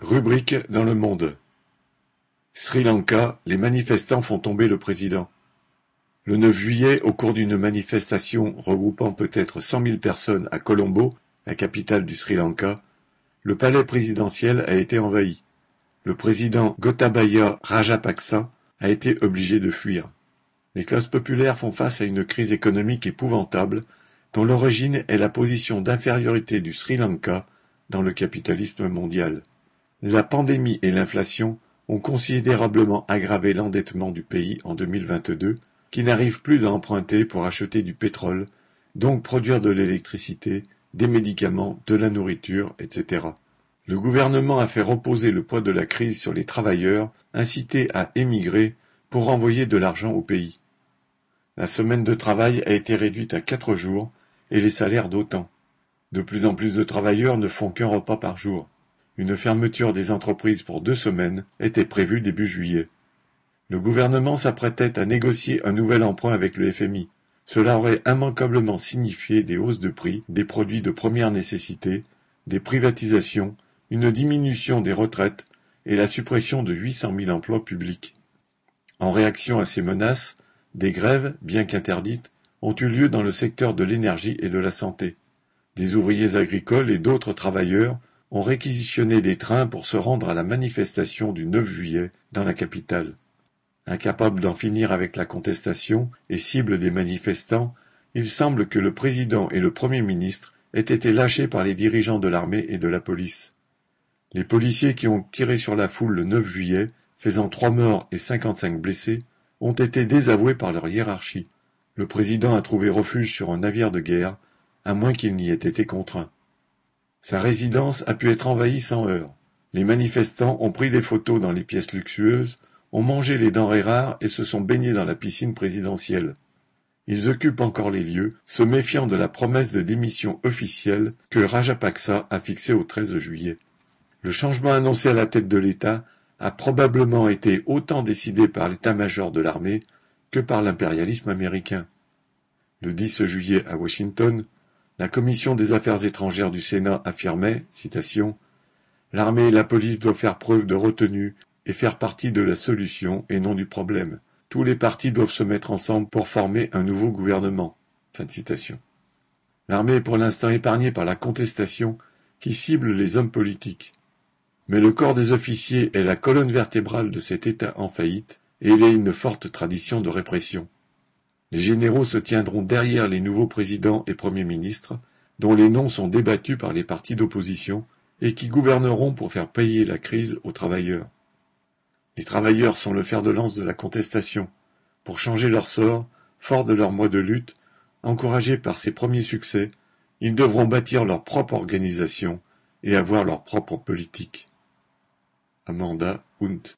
Rubrique dans Le Monde Sri Lanka, les manifestants font tomber le président. Le 9 juillet, au cours d'une manifestation regroupant peut-être cent mille personnes à Colombo, la capitale du Sri Lanka, le palais présidentiel a été envahi. Le président Gotabaya Rajapaksa a été obligé de fuir. Les classes populaires font face à une crise économique épouvantable dont l'origine est la position d'infériorité du Sri Lanka dans le capitalisme mondial. La pandémie et l'inflation ont considérablement aggravé l'endettement du pays en 2022, qui n'arrive plus à emprunter pour acheter du pétrole, donc produire de l'électricité, des médicaments, de la nourriture, etc. Le gouvernement a fait reposer le poids de la crise sur les travailleurs incités à émigrer pour renvoyer de l'argent au pays. La semaine de travail a été réduite à quatre jours et les salaires d'autant. De plus en plus de travailleurs ne font qu'un repas par jour. Une fermeture des entreprises pour deux semaines était prévue début juillet. Le gouvernement s'apprêtait à négocier un nouvel emprunt avec le FMI. Cela aurait immanquablement signifié des hausses de prix des produits de première nécessité, des privatisations, une diminution des retraites et la suppression de 800 000 emplois publics. En réaction à ces menaces, des grèves, bien qu'interdites, ont eu lieu dans le secteur de l'énergie et de la santé. Des ouvriers agricoles et d'autres travailleurs ont réquisitionné des trains pour se rendre à la manifestation du 9 juillet dans la capitale. Incapable d'en finir avec la contestation et cible des manifestants, il semble que le président et le Premier ministre aient été lâchés par les dirigeants de l'armée et de la police. Les policiers qui ont tiré sur la foule le 9 juillet, faisant trois morts et cinquante-cinq blessés, ont été désavoués par leur hiérarchie. Le président a trouvé refuge sur un navire de guerre, à moins qu'il n'y ait été contraint. Sa résidence a pu être envahie sans heurts. Les manifestants ont pris des photos dans les pièces luxueuses, ont mangé les denrées rares et se sont baignés dans la piscine présidentielle. Ils occupent encore les lieux, se méfiant de la promesse de démission officielle que Rajapaksa a fixée au 13 juillet. Le changement annoncé à la tête de l'État a probablement été autant décidé par l'état-major de l'armée que par l'impérialisme américain. Le 10 juillet à Washington, la commission des affaires étrangères du Sénat affirmait, citation, L'armée et la police doivent faire preuve de retenue et faire partie de la solution et non du problème. Tous les partis doivent se mettre ensemble pour former un nouveau gouvernement. L'armée est pour l'instant épargnée par la contestation qui cible les hommes politiques. Mais le corps des officiers est la colonne vertébrale de cet État en faillite et il a une forte tradition de répression. Les généraux se tiendront derrière les nouveaux présidents et premiers ministres, dont les noms sont débattus par les partis d'opposition et qui gouverneront pour faire payer la crise aux travailleurs. Les travailleurs sont le fer de lance de la contestation. Pour changer leur sort, forts de leur mois de lutte, encouragés par ces premiers succès, ils devront bâtir leur propre organisation et avoir leur propre politique. Amanda Hunt